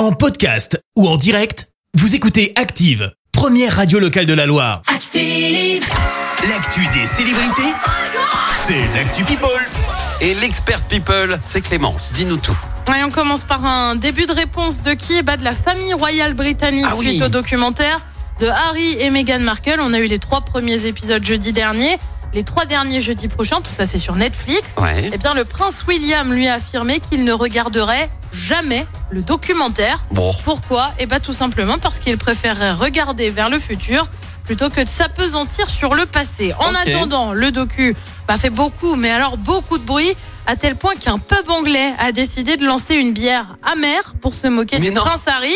En podcast ou en direct, vous écoutez Active, première radio locale de la Loire. Active. L'actu des célébrités, c'est l'actu People. Et l'expert people, c'est Clémence. Dis-nous tout. Ouais, on commence par un début de réponse de qui bah, De la famille royale britannique Ah oui. suite au documentaire de Harry et Meghan Markle. On a eu les trois premiers épisodes jeudi dernier, les trois derniers jeudi prochain. Tout ça, c'est sur Netflix. Ouais. Eh bien, le prince William lui a affirmé qu'il ne regarderait jamais le documentaire. Bon. Pourquoi? Eh bien, tout simplement parce qu'il préférerait regarder vers le futur plutôt que de s'apesantir sur le passé. En attendant, le docu bah, fait beaucoup, mais alors beaucoup de bruit, à tel point qu'un pub anglais a décidé de lancer une bière amère pour se moquer Mais du non. prince Harry.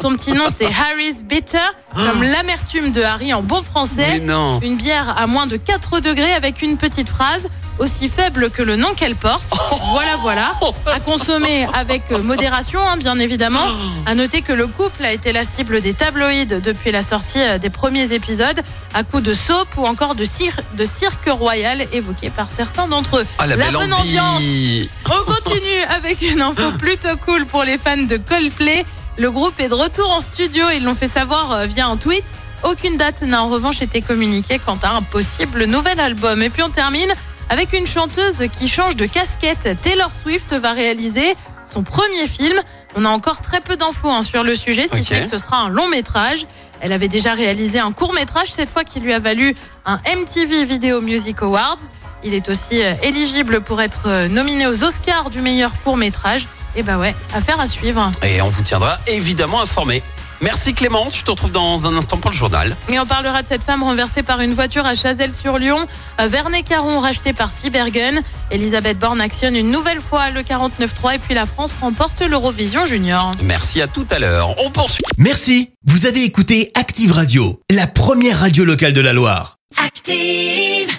Son petit nom, c'est Harry's Bitter, comme l'amertume de Harry en bon français. Mais non. Une bière à moins de 4 degrés avec une petite phrase aussi faible que le nom qu'elle porte. Voilà, voilà. À consommer avec modération, hein, bien évidemment. À noter que le couple a été la cible des tabloïds depuis la sortie euh, des premiers épisodes, à coups de soap ou encore de, cir- de cirque royal évoqué par certains d'entre eux. Ah, la, belle bonne ambiance. ambiance. On continue avec une info plutôt cool pour les fans de Coldplay. Le groupe est de retour en studio. Ils l'ont fait savoir euh, via un tweet. Aucune date n'a en revanche été communiquée quant à un possible nouvel album. Et puis on termine avec une chanteuse qui change de casquette. Taylor Swift va réaliser son premier film. On a encore très peu d'infos hein, sur le sujet, si Ok. ce n'est que ce sera un long métrage. Elle avait déjà réalisé un court métrage, cette fois qui lui a valu un MTV Video Music Awards. Il est aussi euh, éligible pour être euh, nominé aux Oscars du meilleur court métrage. Et bah ouais, affaire à suivre. Et on vous tiendra évidemment informé. Merci Clémence, je te retrouve dans un instant pour le journal. Et on parlera de cette femme renversée par une voiture à Chazelles-sur-Lyon. Euh, Vernet Caron racheté par Cybergun. Elisabeth Borne actionne une nouvelle fois le 49.3 et puis la France remporte l'Eurovision Junior. Merci à tout à l'heure. On poursuit. Merci, vous avez écouté Active Radio, la première radio locale de la Loire. Active.